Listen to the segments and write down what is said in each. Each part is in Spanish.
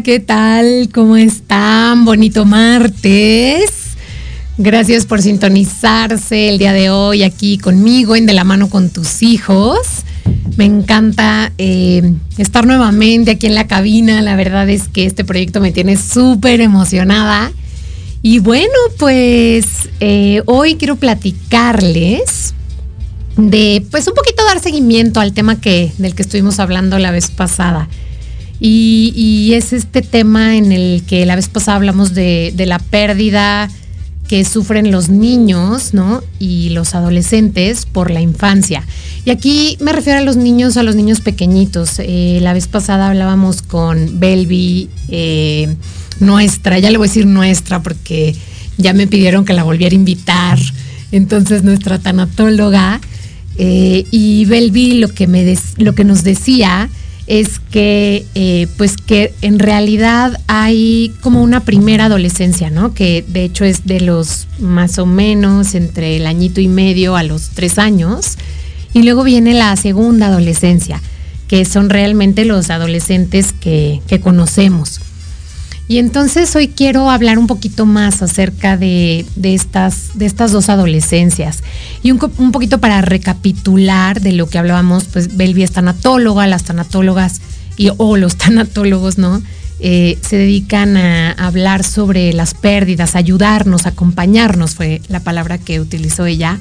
¿Qué tal? ¿Cómo están? Bonito martes. Gracias por sintonizarse el día de hoy aquí conmigo en De la mano con tus hijos. Me encanta eh, estar nuevamente aquí en la cabina. La verdad es que este proyecto me tiene súper emocionada. Y bueno, pues eh, hoy quiero platicarles de, pues un poquito dar seguimiento al tema que, del que estuvimos hablando la vez pasada. Y, es este tema en el que la vez pasada hablamos de, la pérdida que sufren los niños, ¿no? Y los adolescentes por la infancia. Y aquí me refiero a los niños, a los niños pequeñitos. Eh, la vez pasada hablábamos con Belvi, eh, nuestra, ya le voy a decir nuestra porque ya me pidieron que la volviera a invitar. Entonces, nuestra tanatóloga eh, y Belvi lo lo que nos decía es que, eh, pues que en realidad hay como una primera adolescencia, ¿no? Que de hecho es de los más o menos entre el añito y medio a los tres años. Y luego viene la segunda adolescencia, que son realmente los adolescentes que, que conocemos. Y entonces hoy quiero hablar un poquito más acerca de, estas, de estas dos adolescencias. Y un, poquito para recapitular de lo que hablábamos, pues Belvi es tanatóloga, las tanatólogas y, o los tanatólogos, ¿no? Eh, se dedican a hablar sobre las pérdidas, ayudarnos, acompañarnos, fue la palabra que utilizó ella,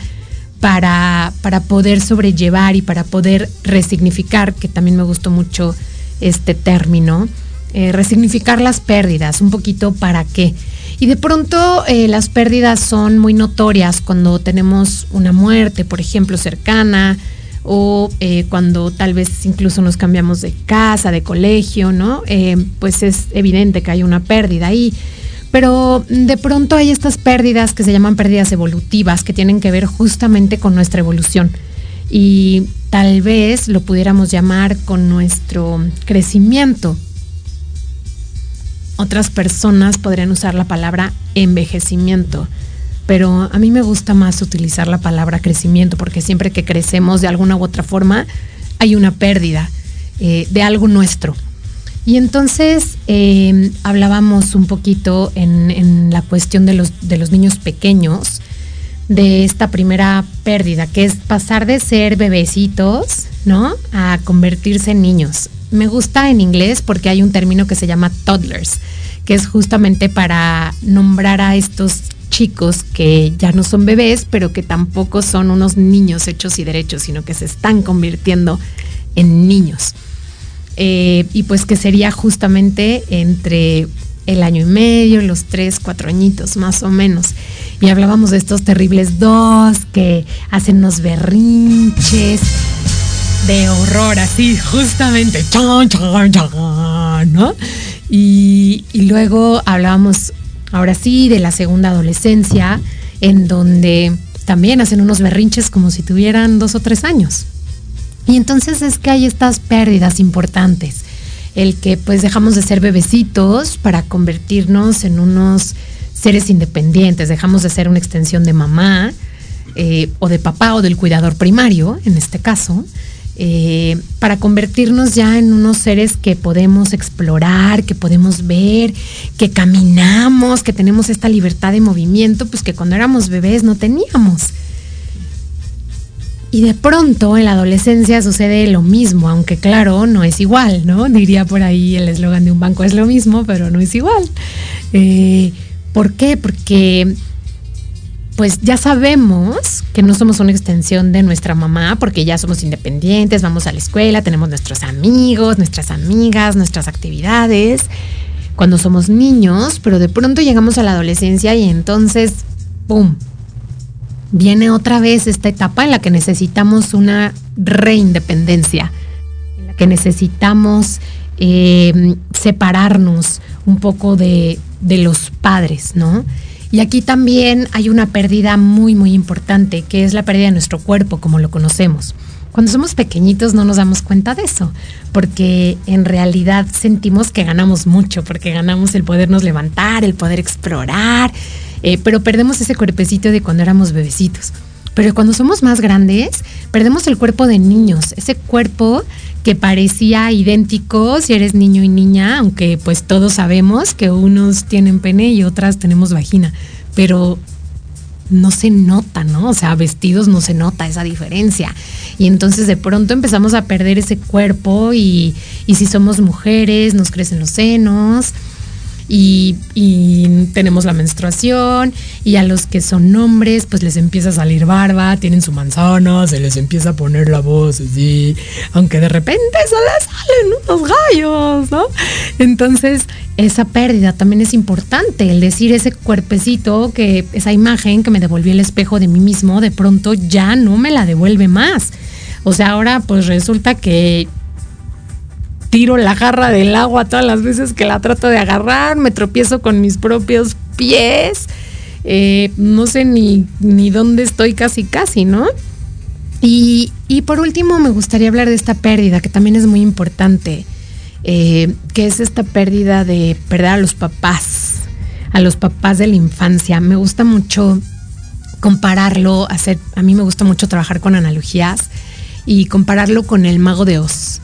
para, para poder sobrellevar y para poder resignificar, que también me gustó mucho este término eh, resignificar las pérdidas, un poquito para qué. Y de pronto eh, las pérdidas son muy notorias cuando tenemos una muerte, por ejemplo, cercana, o eh, cuando tal vez incluso nos cambiamos de casa, de colegio, ¿no? Pues es evidente que hay una pérdida ahí. Pero de pronto hay estas pérdidas que se llaman pérdidas evolutivas, que tienen que ver justamente con nuestra evolución. Y tal vez lo pudiéramos llamar con nuestro crecimiento. Otras personas podrían usar la palabra envejecimiento pero a mí me gusta más utilizar la palabra crecimiento porque siempre que crecemos de alguna u otra forma hay una pérdida eh, de algo nuestro. Y entonces em, hablábamos un poquito en, la cuestión de los, de los niños pequeños, de esta primera pérdida, que es pasar de ser bebecitos, ¿no? A convertirse en niños. Me gusta en inglés porque hay un término que se llama toddlers, que es justamente para nombrar a estos chicos que ya no son bebés, pero que tampoco son unos niños hechos y derechos, sino que se están convirtiendo en niños. Eh, y pues que sería justamente entre el año y medio, los tres, cuatro añitos más o menos. Y hablábamos de estos terribles dos que hacen unos berrinches de horror, así, justamente. ¿no? Y, luego hablábamos ahora sí, de la segunda adolescencia, en donde también hacen unos berrinches como si tuvieran dos o tres años. Y entonces es que hay estas pérdidas importantes. El que pues dejamos de ser bebecitos para convertirnos en unos seres independientes, dejamos de ser una extensión de mamá eh, o de papá o del cuidador primario, en este caso, eh, para convertirnos ya en unos seres que podemos explorar, que podemos ver, que caminamos, que tenemos esta libertad de movimiento, pues que cuando éramos bebés no teníamos. Y de pronto en la adolescencia sucede lo mismo, aunque claro, no es igual, ¿no? Diría por ahí el eslogan de un banco es lo mismo, pero no es igual. Eh, ¿Por qué? Porque pues ya sabemos que no somos una extensión de nuestra mamá porque ya somos independientes, vamos a la escuela, tenemos nuestros amigos, nuestras amigas, nuestras actividades cuando somos niños, pero de pronto llegamos a la adolescencia y entonces, ¡pum! Viene otra vez esta etapa en la que necesitamos una reindependencia, en la que necesitamos eh, separarnos un poco de, de los padres, ¿no? Y aquí también hay una pérdida muy, muy importante, que es la pérdida de nuestro cuerpo como lo conocemos. Cuando somos pequeñitos no nos damos cuenta de eso, porque en realidad sentimos que ganamos mucho, porque ganamos el podernos levantar, el poder explorar, eh, pero perdemos ese cuerpecito de cuando éramos bebecitos. Pero cuando somos más grandes, perdemos el cuerpo de niños, ese cuerpo que parecía idéntico si eres niño y niña, aunque pues todos sabemos que unos tienen pene y otras tenemos vagina, pero no se nota, ¿no? O sea, vestidos no se nota esa diferencia. Y entonces de pronto empezamos a perder ese cuerpo y, y si somos mujeres nos crecen los senos y, tenemos la menstruación y a los que son hombres pues les empieza a salir barba, tienen su manzana, se les empieza a poner la voz así, aunque de repente se les salen unos gallos, ¿no? Entonces esa pérdida también es importante, el decir ese cuerpecito, que esa imagen que me devolvió el espejo de mí mismo, de pronto ya no me la devuelve más. O sea, ahora pues resulta que tiro la jarra del agua todas las veces que la trato de agarrar, me tropiezo con mis propios pies, eh, no sé ni, ni dónde estoy casi casi, ¿no? Y, por último me gustaría hablar de esta pérdida, que también es muy importante, eh, que es esta pérdida de perder a los papás, a los papás de la infancia. Me gusta mucho compararlo, hacer, a mí me gusta mucho trabajar con analogías y compararlo con el mago de Oz,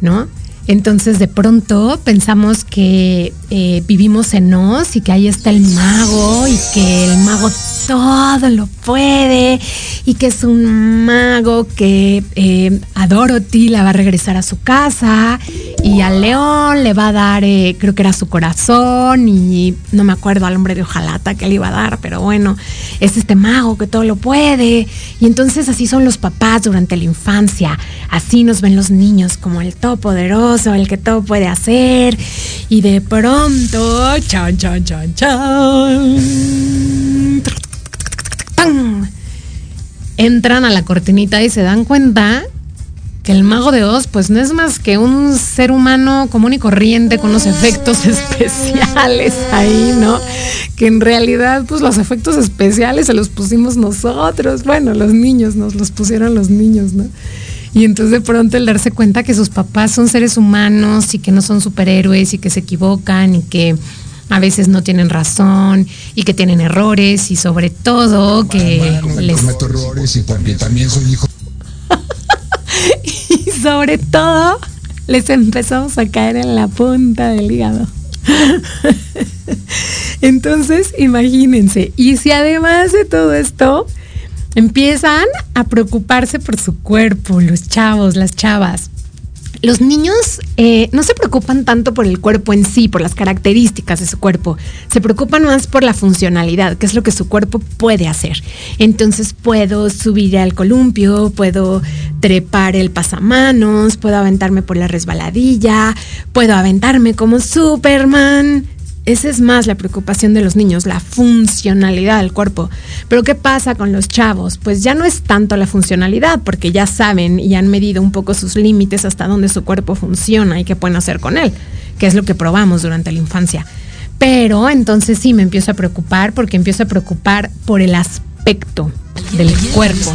¿no? Entonces de pronto pensamos que eh, vivimos en Oz y que ahí está el mago y que el mago todo lo puede y que es un mago que eh, a Dorothy la va a regresar a su casa y al león le va a dar, eh, creo que era su corazón y no me acuerdo al hombre de hojalata que le iba a dar, pero bueno, es este mago que todo lo puede. Y entonces así son los papás durante la infancia, así nos ven los niños como el todopoderoso, el que todo puede hacer. Y de pronto, chan, chan, chan, chan entran a la cortinita y se dan cuenta que el mago de Oz pues no es más que un ser humano común y corriente con unos efectos especiales ahí, ¿no? Que en realidad pues los efectos especiales se los pusimos nosotros, bueno, los niños nos los pusieron los niños, ¿no? Y entonces de pronto el darse cuenta que sus papás son seres humanos y que no son superhéroes y que se equivocan y que a veces no tienen razón y que tienen errores y sobre todo que les errores y porque también soy hijo y sobre todo les empezamos a caer en la punta del hígado. Entonces, imagínense, y si además de todo esto empiezan a preocuparse por su cuerpo, los chavos, las chavas, los niños eh, no se preocupan tanto por el cuerpo en sí, por las características de su cuerpo, se preocupan más por la funcionalidad, que es lo que su cuerpo puede hacer. Entonces puedo subir al columpio, puedo trepar el pasamanos, puedo aventarme por la resbaladilla, puedo aventarme como Superman, esa es más la preocupación de los niños, la funcionalidad del cuerpo. Pero ¿qué pasa con los chavos? Pues ya no es tanto la funcionalidad, porque ya saben y han medido un poco sus límites hasta dónde su cuerpo funciona y qué pueden hacer con él, que es lo que probamos durante la infancia. Pero entonces sí me empiezo a preocupar porque empiezo a preocupar por el aspecto del cuerpo.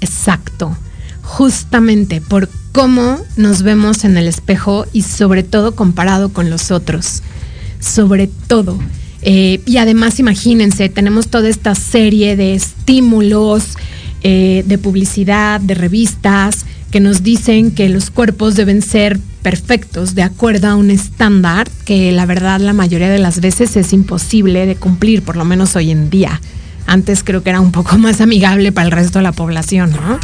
Exacto. Justamente por cómo nos vemos en el espejo y sobre todo comparado con los otros sobre todo. Eh, y además, imagínense, tenemos toda esta serie de estímulos, eh, de publicidad, de revistas, que nos dicen que los cuerpos deben ser perfectos de acuerdo a un estándar que la verdad la mayoría de las veces es imposible de cumplir, por lo menos hoy en día. Antes creo que era un poco más amigable para el resto de la población, ¿no?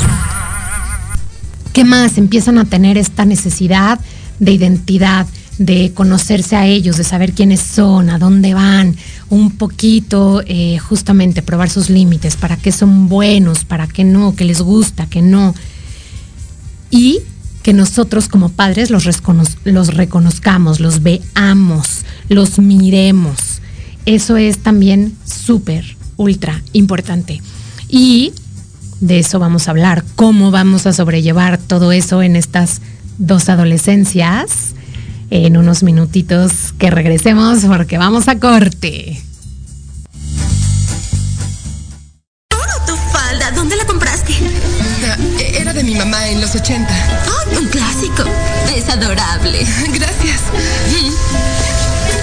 ¿Qué más? Empiezan a tener esta necesidad de identidad, de conocerse a ellos, de saber quiénes son, a dónde van, un poquito justamente eh, justamente probar sus límites, para qué son buenos, para qué no, qué les gusta, qué no. Y que nosotros como padres los, los reconozcamos, los veamos, los miremos. Eso es también súper, ultra importante. Y de eso vamos a hablar, cómo vamos a sobrellevar todo eso en estas dos adolescencias en unos minutitos que regresemos porque vamos a corte. Tu falda, ¿dónde la compraste? Era de mi mamá en los 80. Oh, un clásico. Es adorable. Gracias.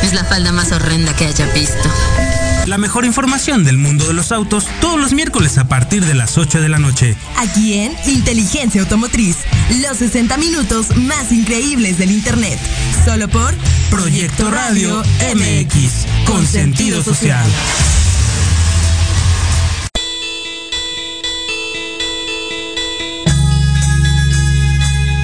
Es la falda más horrenda que haya visto. La mejor información del mundo de los autos todos los miércoles a partir de las 8 de la noche. Aquí en Inteligencia Automotriz, los 60 minutos más increíbles del Internet. Solo por Proyecto Radio MX, con sentido social.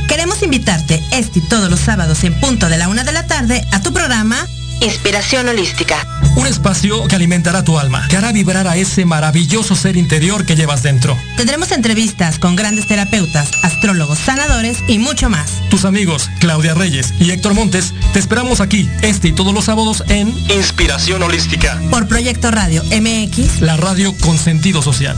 Queremos invitarte este y todos los sábados en punto de la una de la tarde a tu programa Inspiración Holística. Un espacio que alimentará tu alma, que hará vibrar a ese maravilloso ser interior que llevas dentro. Tendremos entrevistas con grandes terapeutas, astrólogos, sanadores y mucho más. Tus amigos Claudia Reyes y Héctor Montes te esperamos aquí este y todos los sábados en Inspiración Holística. Por Proyecto Radio MX. La radio con sentido social.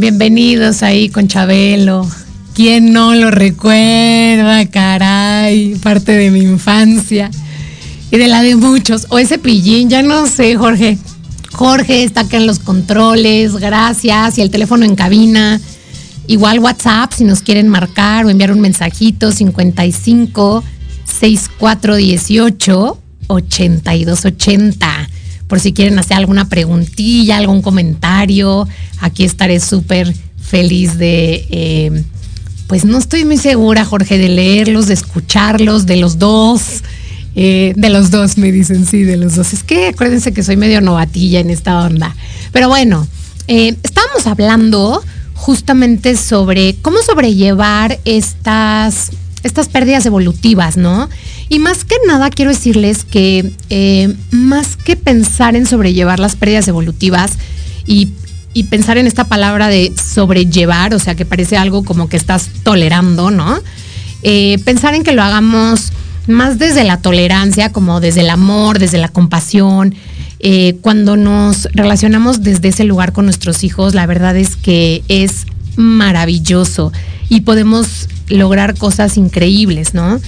Bienvenidos ahí con Chabelo. ¿Quién no lo recuerda, caray? Parte de mi infancia y de la de muchos. O ese pillín, ya no sé, Jorge. Jorge está acá en los controles, gracias. Y el teléfono en cabina. Igual WhatsApp, si nos quieren marcar o enviar un mensajito, 55 6418 8280 por si quieren hacer alguna preguntilla, algún comentario. Aquí estaré súper feliz de, eh, pues no estoy muy segura, Jorge, de leerlos, de escucharlos, de los dos. Eh, de los dos, me dicen, sí, de los dos. Es que acuérdense que soy medio novatilla en esta onda. Pero bueno, eh, estábamos hablando justamente sobre cómo sobrellevar estas, estas pérdidas evolutivas, ¿no? Y más que nada quiero decirles que eh, más que pensar en sobrellevar las pérdidas evolutivas y, pensar en esta palabra de sobrellevar, o sea que parece algo como que estás tolerando, ¿no? Eh, pensar en que lo hagamos más desde la tolerancia, como desde el amor, desde la compasión. Eh, cuando nos relacionamos desde ese lugar con nuestros hijos, la verdad es que es maravilloso y podemos lograr cosas increíbles, ¿no?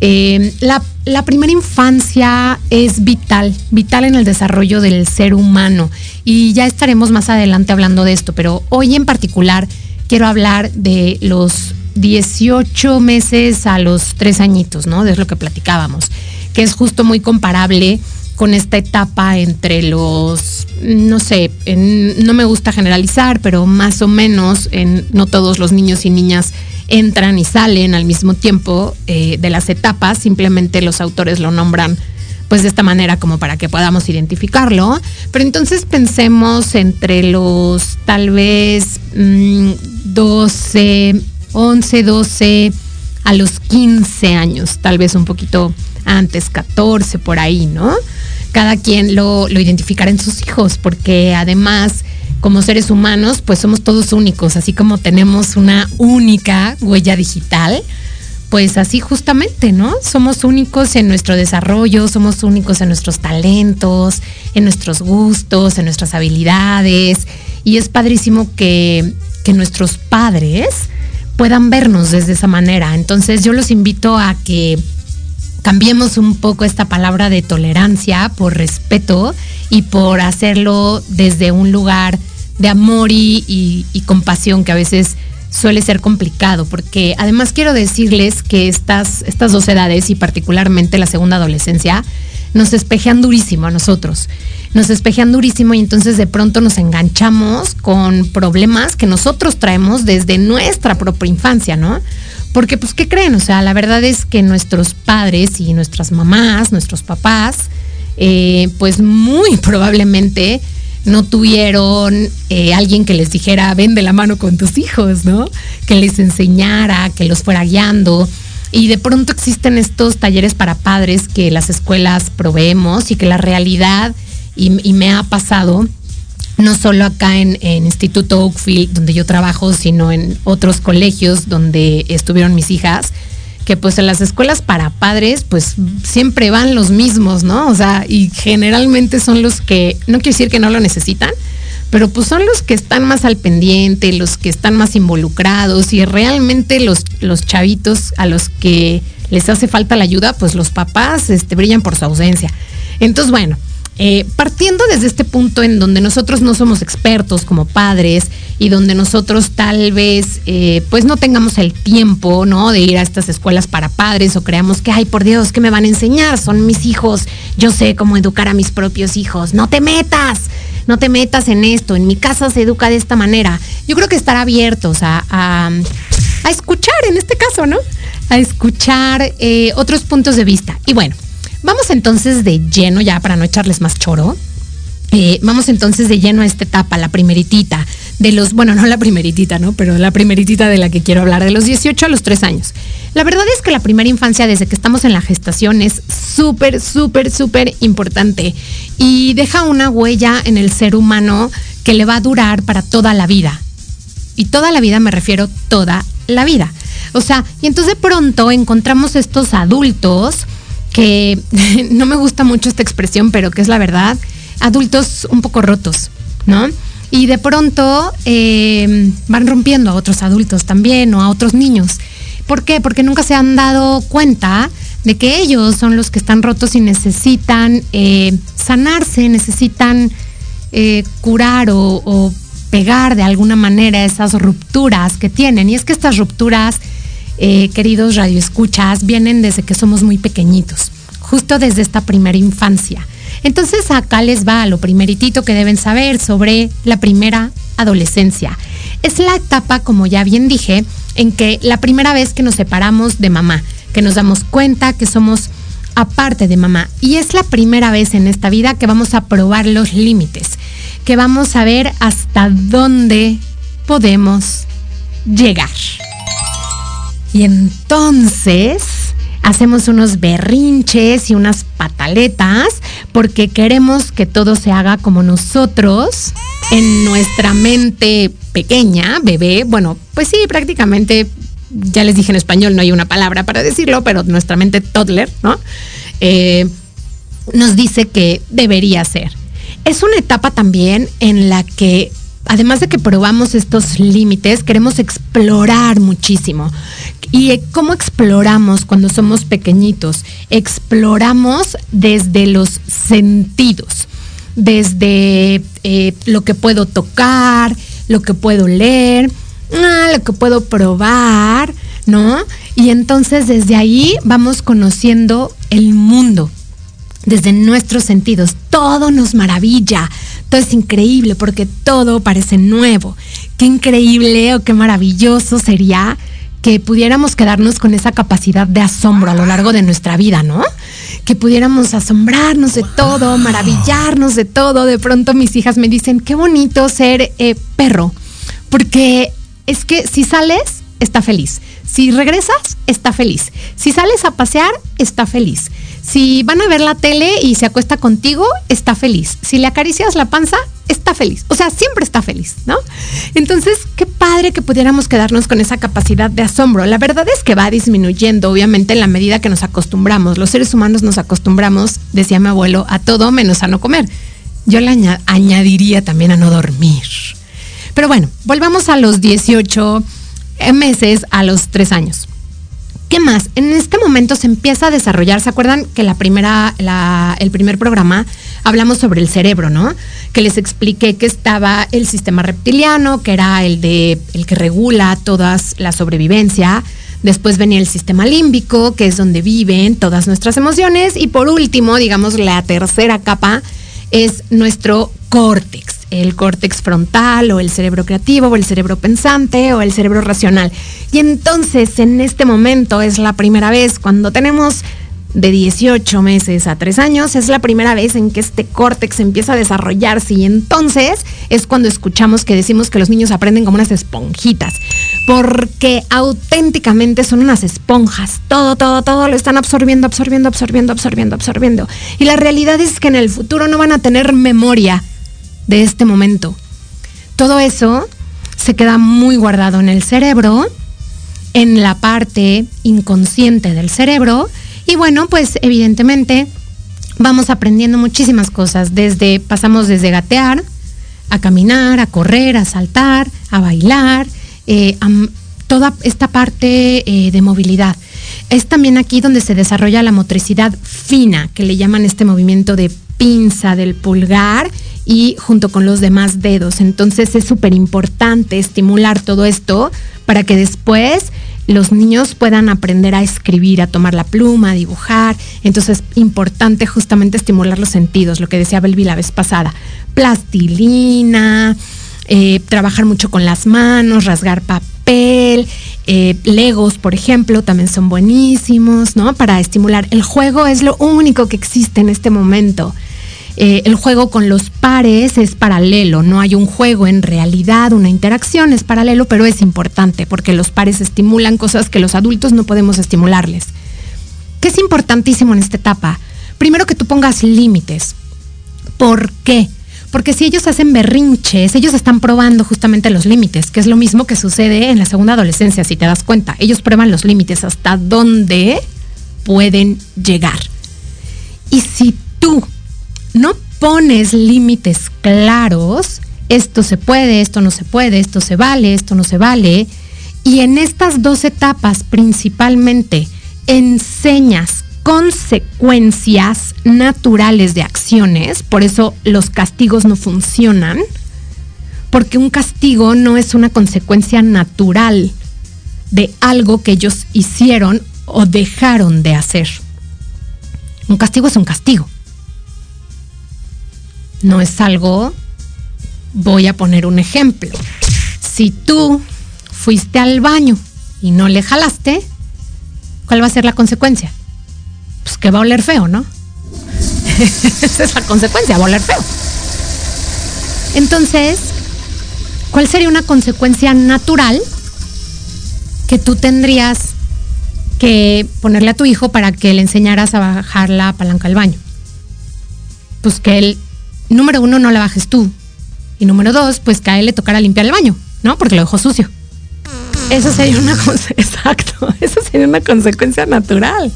Eh, la, primera infancia es vital, vital en el desarrollo del ser humano y ya estaremos más adelante hablando de esto, pero hoy en particular quiero hablar de los 18 meses a los 3 añitos, ¿no? De lo que platicábamos, que es justo muy comparable con esta etapa entre los, no sé, no me gusta generalizar, pero más o menos en no todos los niños y niñas entran y salen al mismo tiempo eh, de las etapas, simplemente los autores lo nombran pues de esta manera como para que podamos identificarlo. Pero entonces pensemos entre los tal vez 12, 11, 12 a los 15 años, tal vez un poquito antes, 14 por ahí, ¿no? Cada quien lo, lo identificará en sus hijos, porque además como seres humanos, pues somos todos únicos, así como tenemos una única huella digital, pues así justamente, ¿no? Somos únicos en nuestro desarrollo, somos únicos en nuestros talentos, en nuestros gustos, en nuestras habilidades, y es padrísimo que, que nuestros padres puedan vernos desde esa manera. Entonces yo los invito a que cambiemos un poco esta palabra de tolerancia por respeto y por hacerlo desde un lugar de amor y, compasión que a veces suele ser complicado, porque además quiero decirles que estas, estas dos edades y particularmente la segunda adolescencia nos espejean durísimo a nosotros, nos espejean durísimo y entonces de pronto nos enganchamos con problemas que nosotros traemos desde nuestra propia infancia, ¿no? Porque pues, ¿qué creen? O sea, la verdad es que nuestros padres y nuestras mamás, nuestros papás, eh, pues muy probablemente no tuvieron eh, alguien que les dijera, ven de la mano con tus hijos, ¿no? Que les enseñara, que los fuera guiando. Y de pronto existen estos talleres para padres que las escuelas proveemos y que la realidad, y, me ha pasado, no solo acá en, en, Instituto Oakfield, donde yo trabajo, sino en otros colegios donde estuvieron mis hijas, que pues en las escuelas para padres pues siempre van los mismos, ¿no? O sea, y generalmente son los que, no quiero decir que no lo necesitan, pero pues son los que están más al pendiente, los que están más involucrados y realmente los, los chavitos a los que les hace falta la ayuda, pues los papás este, brillan por su ausencia. Entonces, bueno, eh, partiendo desde este punto en donde nosotros no somos expertos como padres y donde nosotros tal vez eh, pues no tengamos el tiempo, ¿no? De ir a estas escuelas para padres o creamos que, ay, por Dios, ¿qué me van a enseñar? Son mis hijos, yo sé cómo educar a mis propios hijos. No te metas, no te metas en esto, en mi casa se educa de esta manera. Yo creo que estar abiertos a, a, escuchar en este caso, ¿no? A escuchar eh, otros puntos de vista. Y bueno, Vamos entonces de lleno, ya para no echarles más choro. Eh, vamos entonces de lleno a esta etapa, la primeritita, de los, bueno, no la primeritita, ¿no? Pero la primeritita de la que quiero hablar, de los 18 a los 3 años. La verdad es que la primera infancia, desde que estamos en la gestación, es súper, súper, súper importante y deja una huella en el ser humano que le va a durar para toda la vida. Y toda la vida me refiero toda la vida. O sea, y entonces de pronto encontramos estos adultos no me gusta mucho esta expresión, pero que es la verdad, adultos un poco rotos, ¿no? Y de pronto eh, van rompiendo a otros adultos también o a otros niños. ¿Por qué? Porque nunca se han dado cuenta de que ellos son los que están rotos y necesitan eh, sanarse, necesitan eh, curar o pegar de alguna manera esas rupturas que tienen. Y es que estas rupturas, eh, queridos radioescuchas, vienen desde que somos muy pequeñitos, justo desde esta primera infancia. Entonces acá les va lo primeritito que deben saber sobre la primera adolescencia. Es la etapa, como ya bien dije, en que la primera vez que nos separamos de mamá, que nos damos cuenta que somos aparte de mamá. Y es la primera vez en esta vida que vamos a probar los límites, que vamos a ver hasta dónde podemos llegar. Y entonces hacemos unos berrinches y unas pataletas porque queremos que todo se haga como nosotros en nuestra mente pequeña, bebé, bueno, pues sí, prácticamente, ya les dije en español, no hay una palabra para decirlo, pero nuestra mente toddler, ¿no? Eh, nos dice que debería ser. Es una etapa también en la que además de que probamos estos límites, queremos explorar muchísimo. ¿Y cómo exploramos cuando somos pequeñitos? Exploramos desde los sentidos, desde eh, lo que puedo tocar, lo que puedo leer, ah, lo que puedo probar, ¿no? Y entonces desde ahí vamos conociendo el mundo desde nuestros sentidos. Todo nos maravilla, todo es increíble porque todo parece nuevo. Qué increíble o qué maravilloso sería que pudiéramos quedarnos con esa capacidad de asombro a lo largo de nuestra vida, ¿no? Que pudiéramos asombrarnos de todo, maravillarnos de todo. De pronto mis hijas me dicen, qué bonito ser eh, perro, porque es que si sales, está feliz. Si regresas, está feliz. Si sales a pasear, está feliz. Si van a ver la tele y se acuesta contigo, está feliz. Si le acaricias la panza, está feliz. O sea, siempre está feliz, ¿no? Entonces, qué padre que pudiéramos quedarnos con esa capacidad de asombro. La verdad es que va disminuyendo, obviamente, en la medida que nos acostumbramos. Los seres humanos nos acostumbramos, decía mi abuelo, a todo menos a no comer. Yo le añadiría también a no dormir. Pero bueno, volvamos a los 18 meses a los 3 años. ¿Qué más? En este momento se empieza a desarrollar, ¿se acuerdan que la primera, el primer programa hablamos sobre el cerebro, ¿no? Que les expliqué que estaba el sistema reptiliano, que era el de el que regula toda la sobrevivencia. Después venía el sistema límbico, que es donde viven todas nuestras emociones. Y por último, digamos, la tercera capa es nuestro córtex el córtex frontal o el cerebro creativo o el cerebro pensante o el cerebro racional. Y entonces en este momento es la primera vez cuando tenemos de 18 meses a 3 años, es la primera vez en que este córtex empieza a desarrollarse y entonces es cuando escuchamos que decimos que los niños aprenden como unas esponjitas, porque auténticamente son unas esponjas, todo, todo, todo lo están absorbiendo, absorbiendo, absorbiendo, absorbiendo, absorbiendo. Y la realidad es que en el futuro no van a tener memoria de este momento. Todo eso se queda muy guardado en el cerebro, en la parte inconsciente del cerebro, y bueno, pues evidentemente vamos aprendiendo muchísimas cosas, desde pasamos desde gatear a caminar, a correr, a saltar, a bailar, eh, toda esta parte eh, de movilidad. Es también aquí donde se desarrolla la motricidad fina, que le llaman este movimiento de pinza del pulgar y junto con los demás dedos. Entonces es súper importante estimular todo esto para que después los niños puedan aprender a escribir, a tomar la pluma, a dibujar. Entonces es importante justamente estimular los sentidos, lo que decía Belvi la vez pasada. Plastilina, eh, trabajar mucho con las manos, rasgar papel, eh, Legos, por ejemplo, también son buenísimos, ¿no? Para estimular. El juego es lo único que existe en este momento. Eh, el juego con los pares es paralelo, no hay un juego en realidad, una interacción es paralelo, pero es importante porque los pares estimulan cosas que los adultos no podemos estimularles. ¿Qué es importantísimo en esta etapa? Primero que tú pongas límites. ¿Por qué? Porque si ellos hacen berrinches, ellos están probando justamente los límites, que es lo mismo que sucede en la segunda adolescencia, si te das cuenta. Ellos prueban los límites hasta dónde pueden llegar. Y si tú no pones límites claros, esto se puede, esto no se puede, esto se vale, esto no se vale, y en estas dos etapas principalmente enseñas consecuencias naturales de acciones, por eso los castigos no funcionan, porque un castigo no es una consecuencia natural de algo que ellos hicieron o dejaron de hacer. Un castigo es un castigo no es algo, voy a poner un ejemplo. Si tú fuiste al baño y no le jalaste, ¿cuál va a ser la consecuencia? Pues que va a oler feo, ¿no? Esa es la consecuencia, va a oler feo. Entonces, ¿cuál sería una consecuencia natural que tú tendrías que ponerle a tu hijo para que le enseñaras a bajar la palanca del baño? Pues que él número uno, no la bajes tú. Y número dos, pues que a él le tocara limpiar el baño, ¿no? Porque lo dejó sucio. Eso sería una exacto, eso sería una consecuencia natural.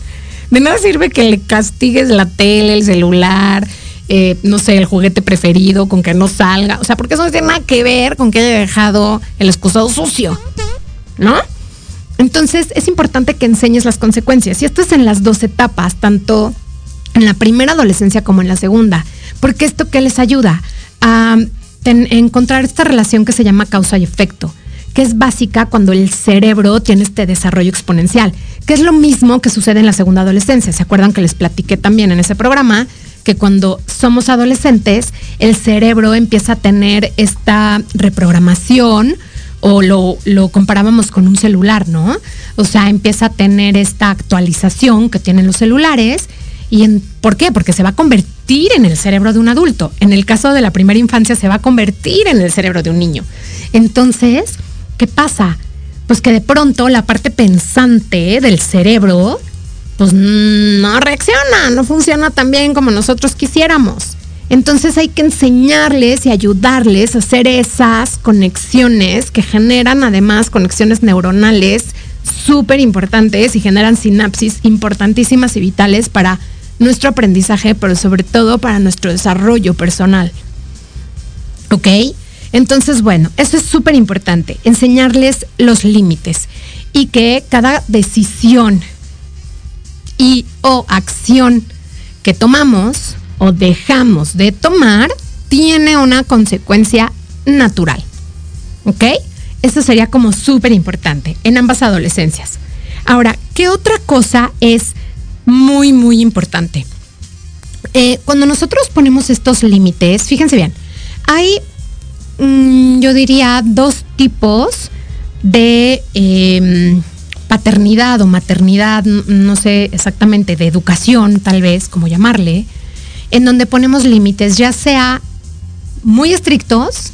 De nada sirve que le castigues la tele, el celular, eh, no sé, el juguete preferido, con que no salga. O sea, porque eso no tiene nada que ver con que haya dejado el excusado sucio, ¿no? Entonces es importante que enseñes las consecuencias. Y esto es en las dos etapas, tanto en la primera adolescencia como en la segunda. Porque esto que les ayuda a encontrar esta relación que se llama causa y efecto, que es básica cuando el cerebro tiene este desarrollo exponencial, que es lo mismo que sucede en la segunda adolescencia. ¿Se acuerdan que les platiqué también en ese programa? que cuando somos adolescentes, el cerebro empieza a tener esta reprogramación o lo, lo, comparábamos con un celular, ¿no? O sea, empieza a tener esta actualización que tienen los celulares ¿Y en, por qué? Porque se va a convertir en el cerebro de un adulto. En el caso de la primera infancia se va a convertir en el cerebro de un niño. Entonces, ¿qué pasa? Pues que de pronto la parte pensante del cerebro, pues no reacciona, no funciona tan bien como nosotros quisiéramos. Entonces hay que enseñarles y ayudarles a hacer esas conexiones que generan además conexiones neuronales súper importantes y generan sinapsis importantísimas y vitales para nuestro aprendizaje, pero sobre todo para nuestro desarrollo personal. ¿Ok? Entonces, bueno, eso es súper importante, enseñarles los límites y que cada decisión y o acción que tomamos o dejamos de tomar tiene una consecuencia natural. ¿Ok? Eso sería como súper importante en ambas adolescencias. Ahora, ¿qué otra cosa es muy, muy importante. Eh, cuando nosotros ponemos estos límites, fíjense bien, hay, mm, yo diría, dos tipos de em, paternidad o maternidad, no sé exactamente, de educación tal vez, como llamarle, en donde ponemos límites, ya sea muy estrictos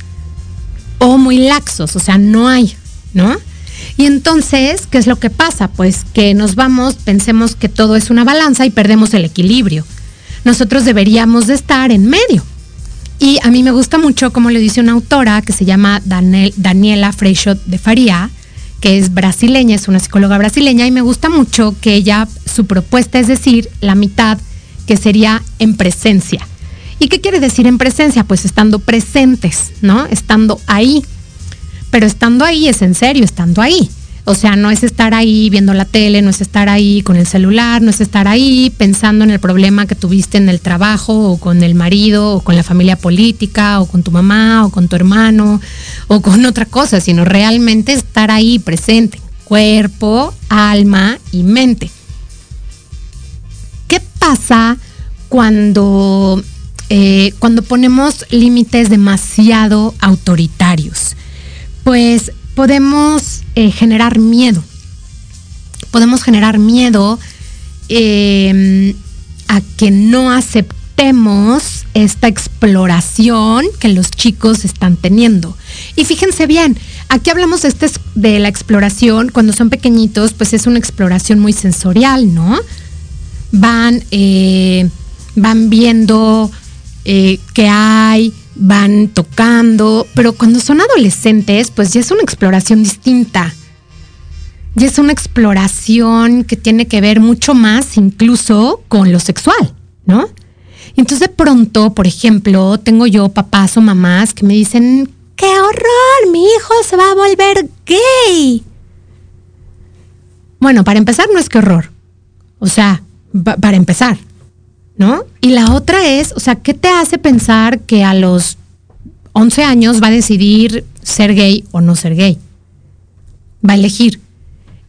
o muy laxos, o sea, no hay, ¿no? Y entonces, ¿qué es lo que pasa? Pues que nos vamos, pensemos que todo es una balanza y perdemos el equilibrio. Nosotros deberíamos de estar en medio. Y a mí me gusta mucho, como le dice una autora que se llama Daniela Freixo de Faría, que es brasileña, es una psicóloga brasileña, y me gusta mucho que ella, su propuesta es decir, la mitad, que sería en presencia. ¿Y qué quiere decir en presencia? Pues estando presentes, ¿no? Estando ahí pero estando ahí es en serio, estando ahí. O sea, no es estar ahí viendo la tele, no es estar ahí con el celular, no es estar ahí pensando en el problema que tuviste en el trabajo o con el marido o con la familia política o con tu mamá o con tu hermano o con otra cosa, sino realmente estar ahí presente, cuerpo, alma y mente. ¿Qué pasa cuando, eh, cuando ponemos límites demasiado autoritarios? Pues podemos eh, generar miedo. podemos generar miedo eh, a que no aceptemos esta exploración que los chicos están teniendo. Y fíjense bien, aquí hablamos de, este, de la exploración cuando son pequeñitos, pues es una exploración muy sensorial, ¿no? Van, eh, van viendo eh, qué hay, van tocando, pero cuando son adolescentes, pues ya es una exploración distinta. Ya es una exploración que tiene que ver mucho más incluso con lo sexual, ¿no? Entonces de pronto, por ejemplo, tengo yo papás o mamás que me dicen, ¡qué horror! Mi hijo se va a volver gay. Bueno, para empezar no es que horror. O sea, para empezar, ¿no? Y la otra es, o sea, ¿qué te hace pensar que a los 11 años va a decidir ser gay o no ser gay? Va a elegir.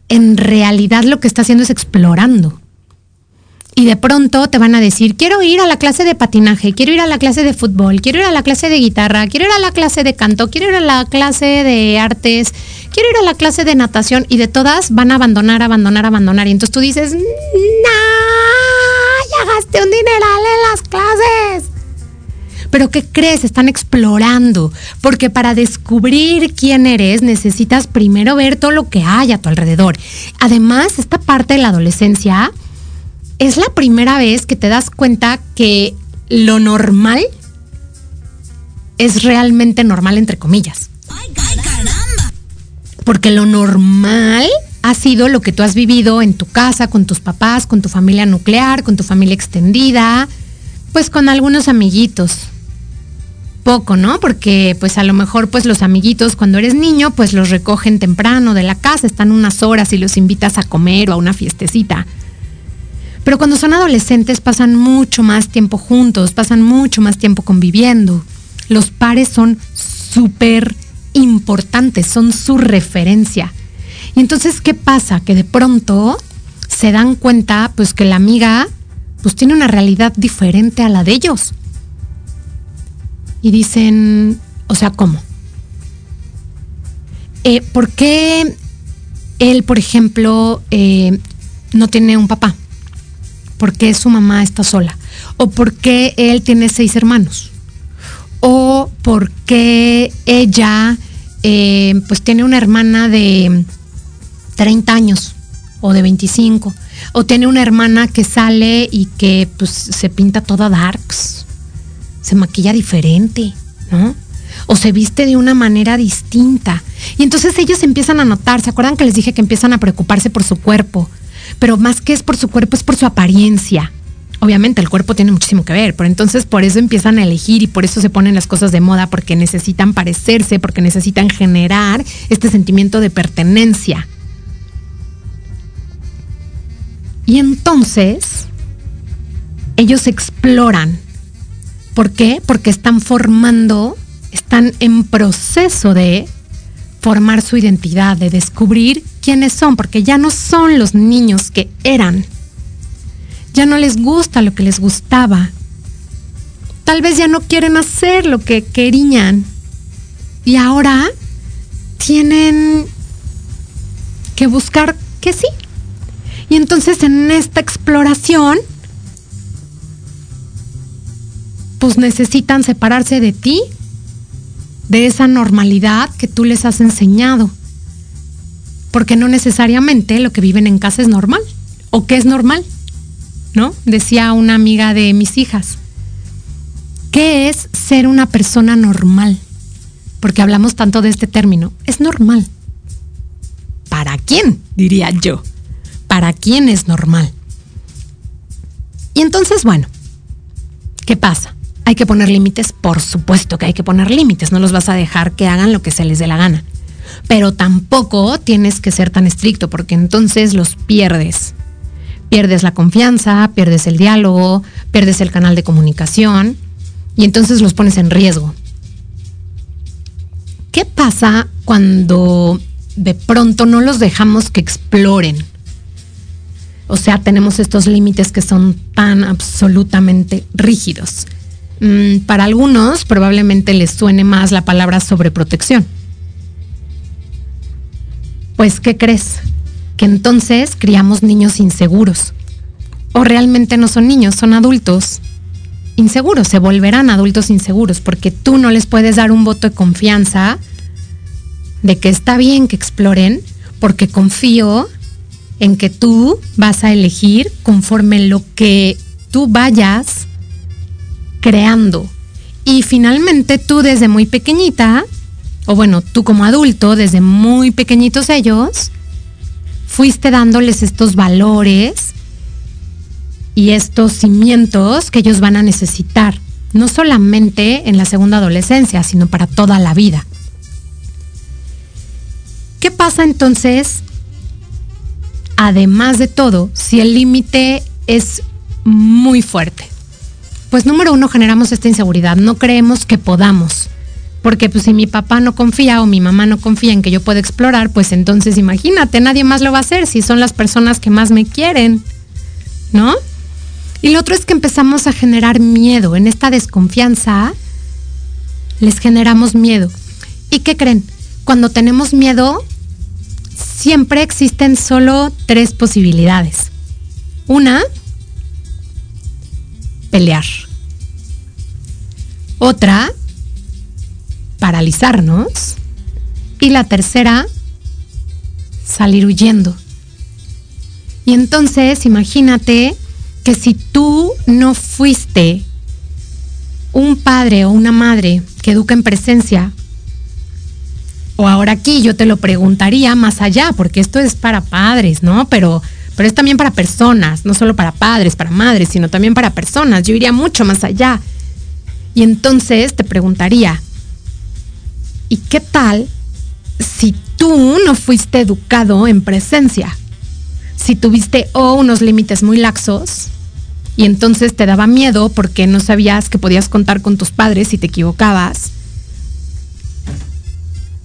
En realidad lo que está haciendo es explorando. Y de pronto te van a decir, quiero ir a la clase de patinaje, quiero ir a la clase de fútbol, quiero ir a la clase de guitarra, quiero ir a la clase de canto, quiero ir a la clase de artes, quiero ir a la clase de natación y de todas van a abandonar, abandonar, abandonar. Y entonces tú dices, un dineral en las clases. Pero ¿qué crees? Están explorando, porque para descubrir quién eres necesitas primero ver todo lo que hay a tu alrededor. Además, esta parte de la adolescencia es la primera vez que te das cuenta que lo normal es realmente normal, entre comillas. Porque lo normal ha sido lo que tú has vivido en tu casa, con tus papás, con tu familia nuclear, con tu familia extendida, pues con algunos amiguitos. Poco, ¿no? Porque pues a lo mejor pues los amiguitos cuando eres niño pues los recogen temprano de la casa, están unas horas y los invitas a comer o a una fiestecita. Pero cuando son adolescentes pasan mucho más tiempo juntos, pasan mucho más tiempo conviviendo. Los pares son súper importantes, son su referencia. Y entonces, ¿qué pasa? Que de pronto se dan cuenta, pues que la amiga, pues tiene una realidad diferente a la de ellos. Y dicen, o sea, ¿cómo? Eh, ¿Por qué él, por ejemplo, eh, no tiene un papá? ¿Por qué su mamá está sola? ¿O por qué él tiene seis hermanos? ¿O por qué ella eh, pues tiene una hermana de 30 años o de 25? ¿O tiene una hermana que sale y que pues se pinta toda darks? Se maquilla diferente, ¿no? o se viste de una manera distinta. Y entonces ellos empiezan a notar, ¿se acuerdan que les dije que empiezan a preocuparse por su cuerpo? pero más que es por su cuerpo, es por su apariencia. Obviamente el cuerpo tiene muchísimo que ver, pero entonces por eso empiezan a elegir y por eso se ponen las cosas de moda, porque necesitan parecerse, porque necesitan generar este sentimiento de pertenencia. Y entonces ellos exploran. ¿Por qué? Porque están formando, están en proceso de formar su identidad, de descubrir quiénes son, porque ya no son los niños que eran. Ya no les gusta lo que les gustaba. Tal vez ya no quieren hacer lo que querían. Y ahora tienen que buscar que sí. Y entonces en esta exploración, pues necesitan separarse de ti de esa normalidad que tú les has enseñado. Porque no necesariamente lo que viven en casa es normal o que es normal, ¿no? Decía una amiga de mis hijas. ¿Qué es ser una persona normal? Porque hablamos tanto de este término. Es normal. ¿Para quién? Diría yo. ¿Para quién es normal? Y entonces, bueno, ¿qué pasa? ¿Hay que poner límites? Por supuesto que hay que poner límites, no los vas a dejar que hagan lo que se les dé la gana. Pero tampoco tienes que ser tan estricto porque entonces los pierdes. Pierdes la confianza, pierdes el diálogo, pierdes el canal de comunicación y entonces los pones en riesgo. ¿Qué pasa cuando de pronto no los dejamos que exploren? O sea, tenemos estos límites que son tan absolutamente rígidos. Mm, para algunos probablemente les suene más la palabra sobreprotección. Pues, ¿qué crees? que entonces criamos niños inseguros. O realmente no son niños, son adultos inseguros, se volverán adultos inseguros porque tú no les puedes dar un voto de confianza de que está bien que exploren porque confío en que tú vas a elegir conforme lo que tú vayas creando. Y finalmente tú desde muy pequeñita, o bueno, tú como adulto, desde muy pequeñitos ellos, fuiste dándoles estos valores y estos cimientos que ellos van a necesitar, no solamente en la segunda adolescencia, sino para toda la vida. ¿Qué pasa entonces, además de todo, si el límite es muy fuerte? Pues número uno, generamos esta inseguridad, no creemos que podamos. Porque pues si mi papá no confía o mi mamá no confía en que yo pueda explorar, pues entonces imagínate, nadie más lo va a hacer si son las personas que más me quieren, ¿no? Y lo otro es que empezamos a generar miedo. En esta desconfianza les generamos miedo. ¿Y qué creen? Cuando tenemos miedo, siempre existen solo tres posibilidades. Una, pelear. Otra, paralizarnos. Y la tercera, salir huyendo. Y entonces, imagínate que si tú no fuiste un padre o una madre que educa en presencia, o ahora aquí yo te lo preguntaría más allá, porque esto es para padres, ¿no? Pero, pero es también para personas, no solo para padres, para madres, sino también para personas. Yo iría mucho más allá. Y entonces te preguntaría, ¿y qué tal si tú no fuiste educado en presencia? si tuviste o unos límites muy laxos y entonces te daba miedo porque no sabías que podías contar con tus padres si te equivocabas.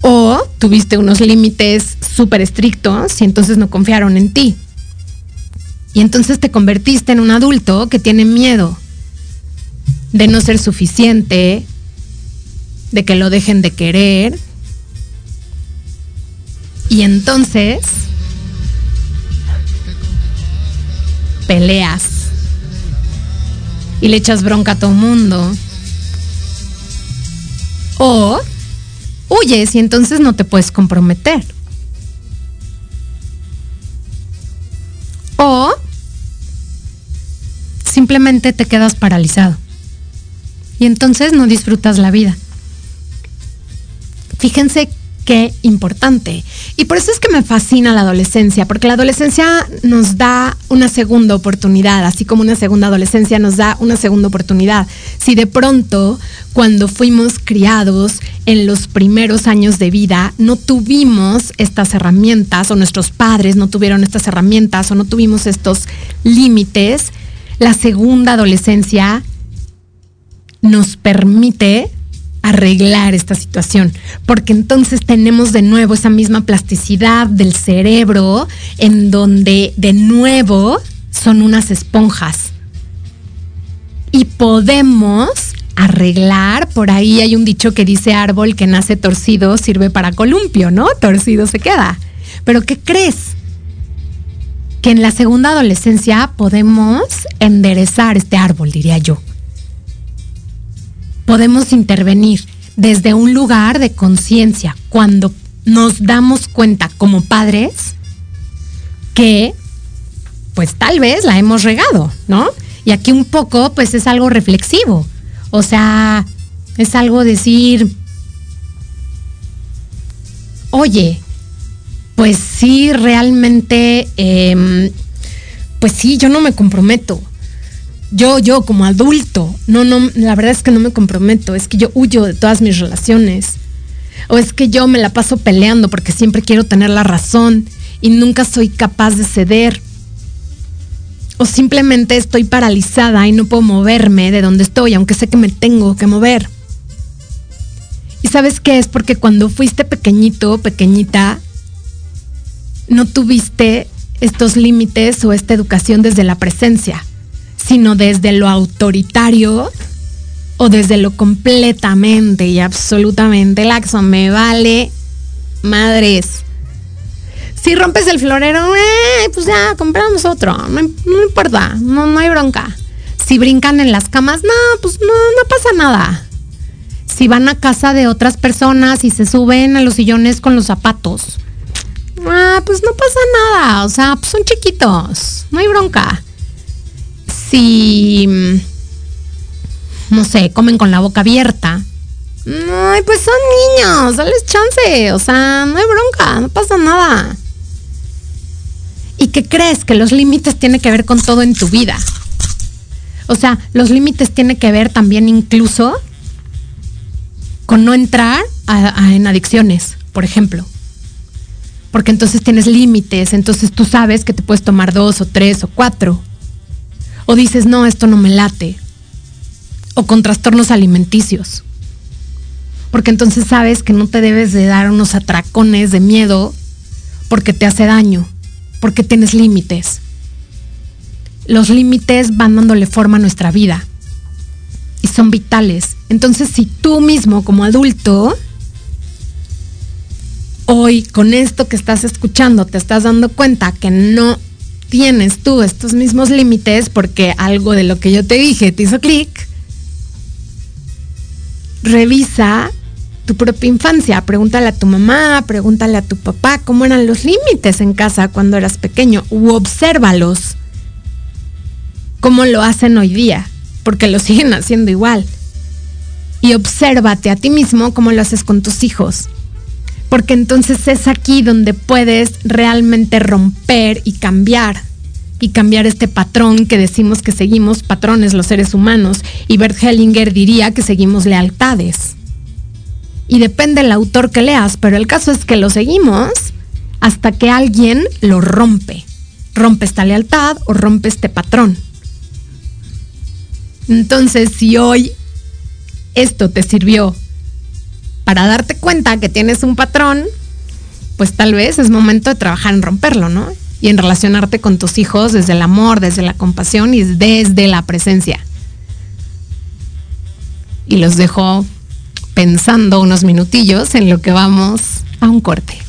O tuviste unos límites súper estrictos y entonces no confiaron en ti. Y entonces te convertiste en un adulto que tiene miedo de no ser suficiente, de que lo dejen de querer. Y entonces peleas y le echas bronca a todo mundo. O huyes y entonces no te puedes comprometer. O simplemente te quedas paralizado. Y entonces no disfrutas la vida. Fíjense qué importante. Y por eso es que me fascina la adolescencia, porque la adolescencia nos da una segunda oportunidad, así como una segunda adolescencia nos da una segunda oportunidad. Si de pronto, cuando fuimos criados en los primeros años de vida, no tuvimos estas herramientas, o nuestros padres no tuvieron estas herramientas, o no tuvimos estos límites, la segunda adolescencia nos permite arreglar esta situación, porque entonces tenemos de nuevo esa misma plasticidad del cerebro en donde de nuevo son unas esponjas. Y podemos arreglar, por ahí hay un dicho que dice árbol que nace torcido sirve para columpio, ¿no? Torcido se queda. Pero ¿qué crees? Que en la segunda adolescencia podemos enderezar este árbol, diría yo podemos intervenir desde un lugar de conciencia cuando nos damos cuenta como padres que pues tal vez la hemos regado, ¿no? Y aquí un poco pues es algo reflexivo. O sea, es algo decir, oye, pues sí, realmente, em, pues sí, yo no me comprometo yo, yo como adulto, no, no, la verdad es que no me comprometo, es que yo huyo de todas mis relaciones. O es que yo me la paso peleando porque siempre quiero tener la razón y nunca soy capaz de ceder. O simplemente estoy paralizada y no puedo moverme de donde estoy, aunque sé que me tengo que mover. ¿Y sabes qué? Es porque cuando fuiste pequeñito, pequeñita, no tuviste estos límites o esta educación desde la presencia sino desde lo autoritario o desde lo completamente y absolutamente laxo. Me vale madres. Si rompes el florero, eh, pues ya, compramos otro. No, importa, no, no hay bronca. Si brincan en las camas, no, pues no, no pasa nada. Si van a casa de otras personas y se suben a los sillones con los zapatos, ah, pues no pasa nada. O sea, pues son chiquitos, no hay bronca. Si, no sé, comen con la boca abierta, Ay, pues son niños, dales chance, o sea, no hay bronca, no pasa nada. ¿Y qué crees? Que los límites tienen que ver con todo en tu vida. O sea, los límites tienen que ver también incluso con no entrar en adicciones, por ejemplo. Porque entonces tienes límites, entonces tú sabes que te puedes tomar dos o tres o cuatro. O dices, no, esto no me late. O con trastornos alimenticios porque entonces sabes que no te debes de dar unos atracones de miedo porque te hace daño, porque tienes límites. Los límites van dándole forma a nuestra vida y son vitales. Entonces, si tú mismo como adulto, hoy con esto que estás escuchando, te estás dando cuenta que no tienes tú estos mismos límites porque algo de lo que yo te dije te hizo clic, revisa tu propia infancia. Pregúntale a tu mamá, pregúntale a tu papá cómo eran los límites en casa cuando eras pequeño u obsérvalos. Cómo lo hacen hoy día, porque lo siguen haciendo igual. Y obsérvate a ti mismo cómo lo haces con tus hijos. Porque entonces es aquí donde puedes realmente romper y cambiar. Y cambiar este patrón que decimos que seguimos patrones los seres humanos. Y Bert Hellinger diría que seguimos lealtades y depende del autor que leas, pero el caso es que lo seguimos hasta que alguien lo rompe. Rompe esta lealtad o rompe este patrón. Entonces, si hoy esto te sirvió para darte cuenta que tienes un patrón, pues tal vez es momento de trabajar en romperlo, ¿no? Y en relacionarte con tus hijos desde el amor, desde la compasión y desde la presencia. Y los dejo pensando unos minutillos en lo que vamos a un corte.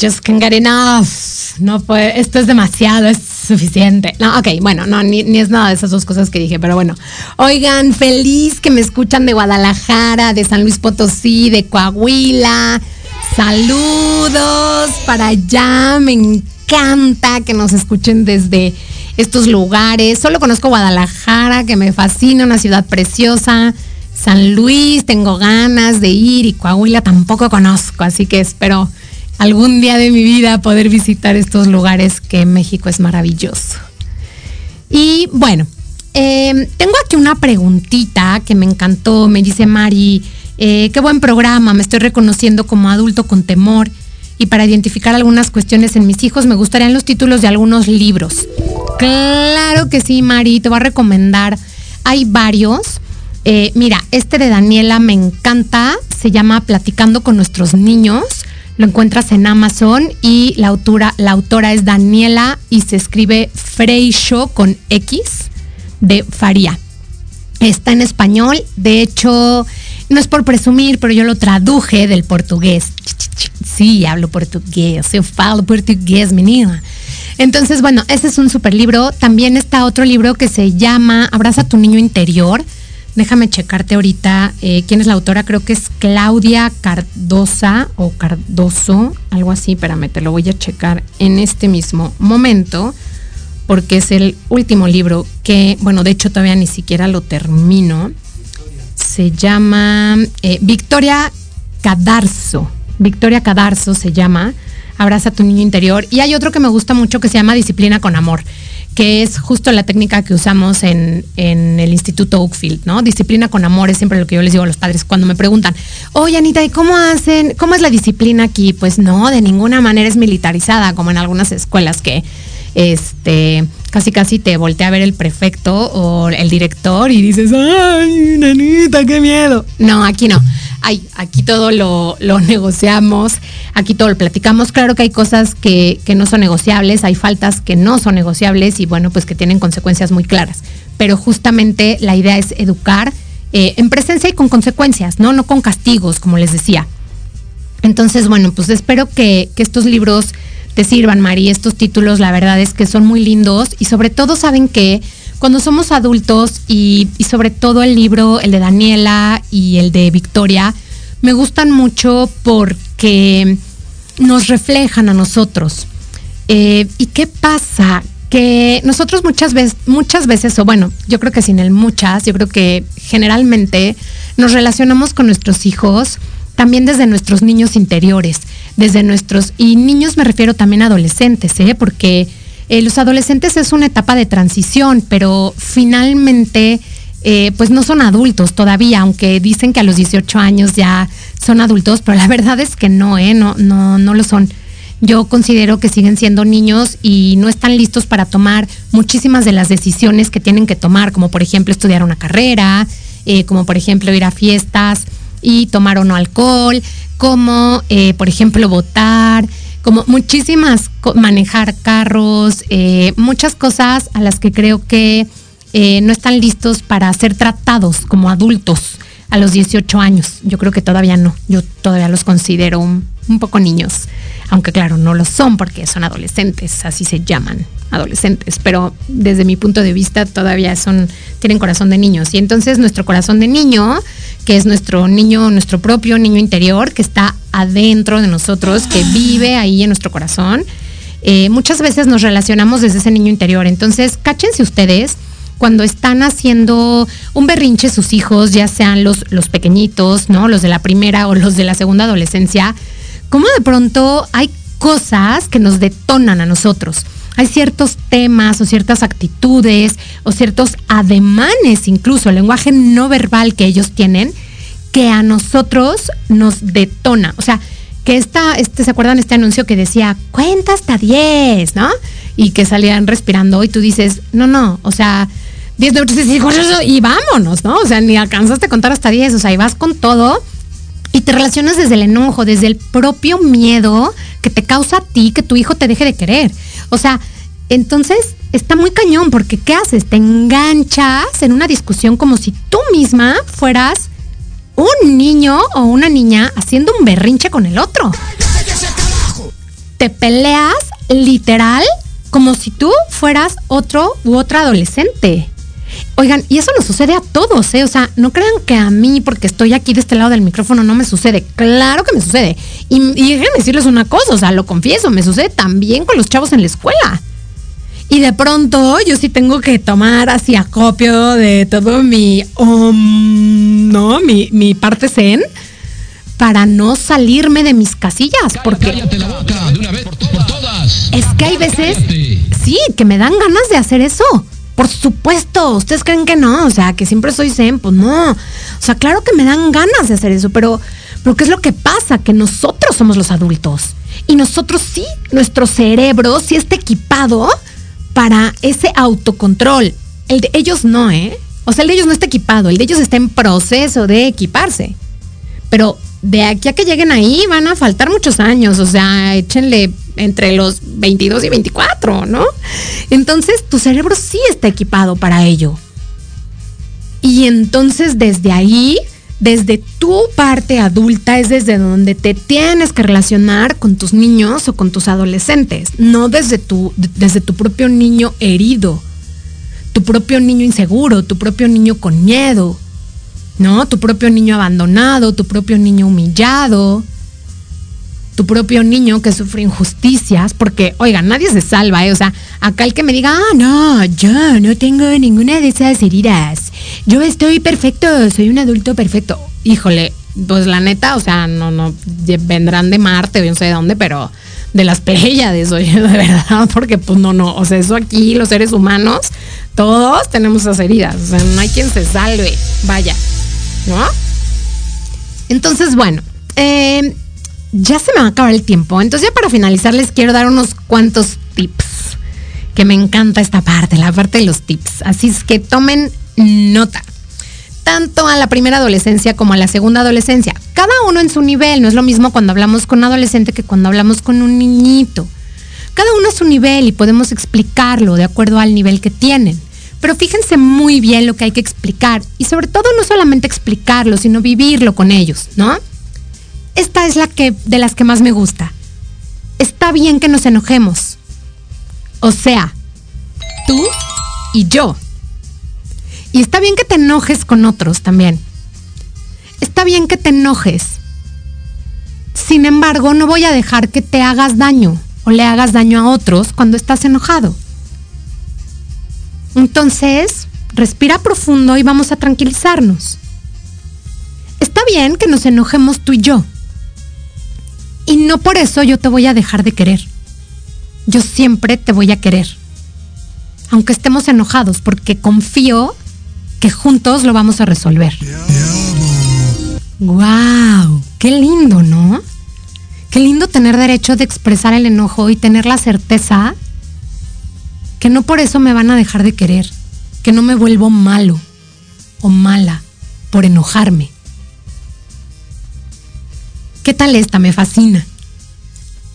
Just can't get enough. No puede, esto es demasiado, es suficiente. No, ok, bueno, no, ni, ni, es nada de esas dos cosas que dije, pero bueno. Oigan, feliz que me escuchan de Guadalajara, de San Luis Potosí, de Coahuila. Saludos para allá, me encanta que nos escuchen desde estos lugares. Solo conozco Guadalajara, que me fascina, una ciudad preciosa. San Luis, tengo ganas de ir y Coahuila tampoco conozco, así que espero algún día de mi vida poder visitar estos lugares que México es maravilloso. Y bueno, eh, tengo aquí una preguntita que me encantó, me dice Mari, eh, qué buen programa, me estoy reconociendo como adulto con temor y para identificar algunas cuestiones en mis hijos me gustarían los títulos de algunos libros. Claro que sí, Mari, te voy a recomendar. Hay varios. Eh, mira, este de Daniela me encanta, se llama Platicando con nuestros niños. Lo encuentras en Amazon y la autora, la autora es Daniela y se escribe Freixo con X de Faría. Está en español, de hecho, no es por presumir, pero yo lo traduje del portugués. Sí, hablo portugués, yo falo portugués, menina. Entonces, bueno, ese es un super libro. También está otro libro que se llama Abraza tu niño interior Déjame checarte ahorita eh, quién es la autora. Creo que es Claudia Cardosa o Cardoso, algo así. Espérame, te lo voy a checar en este mismo momento, porque es el último libro que, bueno, de hecho todavía ni siquiera lo termino. Se llama eh, Victoria Cadarzo. Victoria Cadarzo se llama. Abraza tu niño interior. Y hay otro que me gusta mucho que se llama Disciplina con Amor que es justo la técnica que usamos en, el Instituto Oakfield, ¿no? Disciplina con amor es siempre lo que yo les digo a los padres cuando me preguntan, oye Anita, ¿y cómo hacen, cómo es la disciplina aquí? Pues no, de ninguna manera es militarizada, como en algunas escuelas que este casi casi te voltea a ver el prefecto o el director y dices, ay, nanita, qué miedo. No, aquí no. Ay, aquí todo lo, negociamos, aquí todo lo platicamos. Claro que hay cosas que, no son negociables, hay faltas que no son negociables y bueno, pues que tienen consecuencias muy claras. Pero justamente la idea es educar eh, en presencia y con consecuencias, ¿no? No con castigos, como les decía. Entonces, bueno, pues espero que, que estos libros te sirvan, Mari. Estos títulos, la verdad es que son muy lindos y sobre todo saben que cuando somos adultos y, sobre todo el libro, el de Daniela y el de Victoria, me gustan mucho porque nos reflejan a nosotros. Eh, ¿Y qué pasa? Que nosotros muchas veces, muchas veces, o bueno, yo creo que sin el muchas, yo creo que generalmente nos relacionamos con nuestros hijos también desde nuestros niños interiores, desde nuestros, y niños me refiero también a adolescentes, ¿eh? porque eh, los adolescentes es una etapa de transición, pero finalmente eh, pues no son adultos todavía, aunque dicen que a los 18 años ya son adultos, pero la verdad es que no, ¿eh? no, no, no lo son. Yo considero que siguen siendo niños y no están listos para tomar muchísimas de las decisiones que tienen que tomar, como por ejemplo estudiar una carrera, como por ejemplo ir a fiestas, y tomar o no alcohol, como eh, por ejemplo votar, como muchísimas, manejar carros, eh, muchas cosas a las que creo que eh, no están listos para ser tratados como adultos a los 18 años. Yo creo que todavía no, yo todavía los considero un, un poco niños, aunque claro, no lo son porque son adolescentes, así se llaman adolescentes, pero desde mi punto de vista todavía son, tienen corazón de niños. Y entonces nuestro corazón de niño, que es nuestro niño, nuestro propio niño interior, que está adentro de nosotros, que vive ahí en nuestro corazón, eh, muchas veces nos relacionamos desde ese niño interior. Entonces, cáchense ustedes cuando están haciendo un berrinche sus hijos, ya sean los, los pequeñitos, ¿no? Los de la primera o los de la segunda adolescencia, cómo de pronto hay cosas que nos detonan a nosotros hay ciertos temas o ciertas actitudes o ciertos ademanes, incluso el lenguaje no verbal que ellos tienen, que a nosotros nos detona. O sea, que esta, este, ¿se acuerdan este anuncio que decía, cuenta hasta 10, ¿no? Y que salían respirando y tú dices, no, no, o sea, 10, 9, 3, y vámonos, ¿no? O sea, ni alcanzaste a contar hasta 10, o sea, y vas con todo y te relacionas desde el enojo, desde el propio miedo que te causa a ti que tu hijo te deje de querer. O sea, entonces está muy cañón porque ¿qué haces? Te enganchas en una discusión como si tú misma fueras un niño o una niña haciendo un berrinche con el otro. te peleas literal como si tú fueras otro u otra adolescente. Oigan, y eso nos sucede a todos, ¿eh? O sea, no crean que a mí, porque estoy aquí de este lado del micrófono, no me sucede. Claro que me sucede. Y, y déjenme decirles una cosa, o sea, lo confieso, me sucede también con los chavos en la escuela. Y de pronto yo sí tengo que tomar así acopio de todo mi, um, ¿no? Mi, mi parte zen para no salirme de mis casillas. Porque es que hay veces, sí, que me dan ganas de hacer eso. Por supuesto, ustedes creen que no, o sea, que siempre soy zen, pues no. O sea, claro que me dan ganas de hacer eso, pero, pero ¿qué es lo que pasa? Que nosotros somos los adultos. Y nosotros sí, nuestro cerebro sí está equipado para ese autocontrol. El de ellos no, ¿eh? O sea, el de ellos no está equipado, el de ellos está en proceso de equiparse. Pero de aquí a que lleguen ahí van a faltar muchos años, o sea, échenle entre los 22 y 24, ¿no? Entonces tu cerebro sí está equipado para ello. Y entonces desde ahí, desde tu parte adulta, es desde donde te tienes que relacionar con tus niños o con tus adolescentes, no desde tu, desde tu propio niño herido, tu propio niño inseguro, tu propio niño con miedo, ¿no? Tu propio niño abandonado, tu propio niño humillado, tu propio niño que sufre injusticias, porque, oiga, nadie se salva, ¿eh? O sea, acá el que me diga, ah, no, yo no tengo ninguna de esas heridas, yo estoy perfecto, soy un adulto perfecto. Híjole, pues la neta, o sea, no, no, vendrán de Marte o no sé de dónde, pero de las Pléyades, oye, de verdad, porque pues no, no, o sea, eso aquí, los seres humanos, todos tenemos esas heridas, o sea, no hay quien se salve, vaya, ¿no? Entonces, bueno, eh, ya se me va a acabar el tiempo. Entonces ya para finalizar les quiero dar unos cuantos tips. Que me encanta esta parte, la parte de los tips. Así es que tomen nota. Tanto a la primera adolescencia como a la segunda adolescencia. Cada uno en su nivel. No es lo mismo cuando hablamos con un adolescente que cuando hablamos con un niñito. Cada uno a su nivel y podemos explicarlo de acuerdo al nivel que tienen. Pero fíjense muy bien lo que hay que explicar. Y sobre todo no solamente explicarlo, sino vivirlo con ellos, ¿no? Esta es la que de las que más me gusta. Está bien que nos enojemos. O sea, tú y yo. Y está bien que te enojes con otros también. Está bien que te enojes. Sin embargo, no voy a dejar que te hagas daño o le hagas daño a otros cuando estás enojado. Entonces, respira profundo y vamos a tranquilizarnos. Está bien que nos enojemos tú y yo. Y no por eso yo te voy a dejar de querer. Yo siempre te voy a querer. Aunque estemos enojados, porque confío que juntos lo vamos a resolver. ¡Wow! ¡Qué lindo, ¿no? Qué lindo tener derecho de expresar el enojo y tener la certeza que no por eso me van a dejar de querer, que no me vuelvo malo o mala por enojarme. ¿Qué tal esta? Me fascina.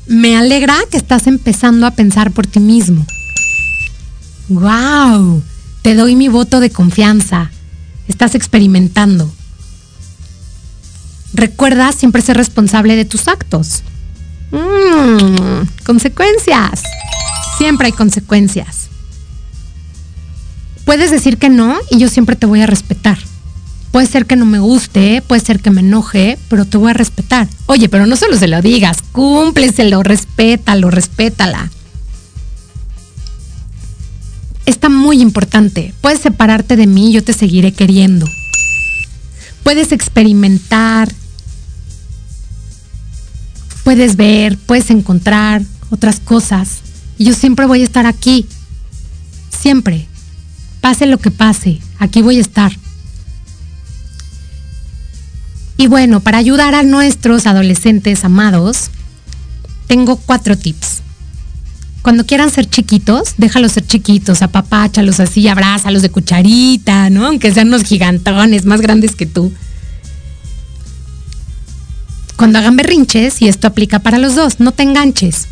Me alegra que estás empezando a pensar por ti mismo. ¡Wow! Te doy mi voto de confianza. Estás experimentando. Recuerda siempre ser responsable de tus actos. Mm, consecuencias. Siempre hay consecuencias. Puedes decir que no y yo siempre te voy a respetar. Puede ser que no me guste, puede ser que me enoje, pero te voy a respetar. Oye, pero no solo se lo digas, cúmpleselo, respétalo, respétala. Está muy importante. Puedes separarte de mí, yo te seguiré queriendo. Puedes experimentar, puedes ver, puedes encontrar otras cosas. Y yo siempre voy a estar aquí. Siempre. Pase lo que pase, aquí voy a estar. Y bueno, para ayudar a nuestros adolescentes amados, tengo cuatro tips. Cuando quieran ser chiquitos, déjalos ser chiquitos, apapáchalos así, abrázalos de cucharita, ¿no? Aunque sean unos gigantones más grandes que tú. Cuando hagan berrinches, y esto aplica para los dos, no te enganches.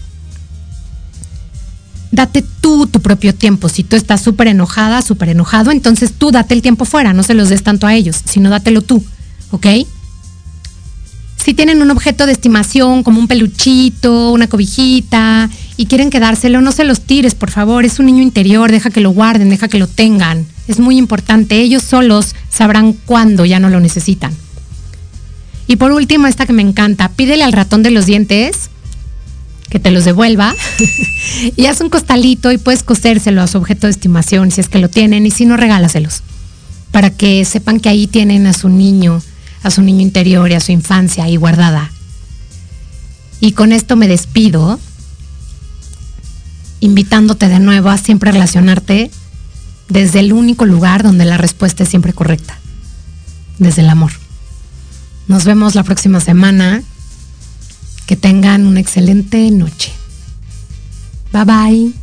Date tú tu propio tiempo. Si tú estás súper enojada, súper enojado, entonces tú date el tiempo fuera, no se los des tanto a ellos, sino dátelo tú, ¿ok? Si tienen un objeto de estimación como un peluchito, una cobijita y quieren quedárselo, no se los tires, por favor. Es un niño interior, deja que lo guarden, deja que lo tengan. Es muy importante. Ellos solos sabrán cuándo ya no lo necesitan. Y por último, esta que me encanta, pídele al ratón de los dientes que te los devuelva y haz un costalito y puedes cosérselo a su objeto de estimación si es que lo tienen y si no, regálaselos para que sepan que ahí tienen a su niño, a su niño interior y a su infancia ahí guardada. Y con esto me despido, invitándote de nuevo a siempre relacionarte desde el único lugar donde la respuesta es siempre correcta, desde el amor. Nos vemos la próxima semana. Que tengan una excelente noche. Bye bye.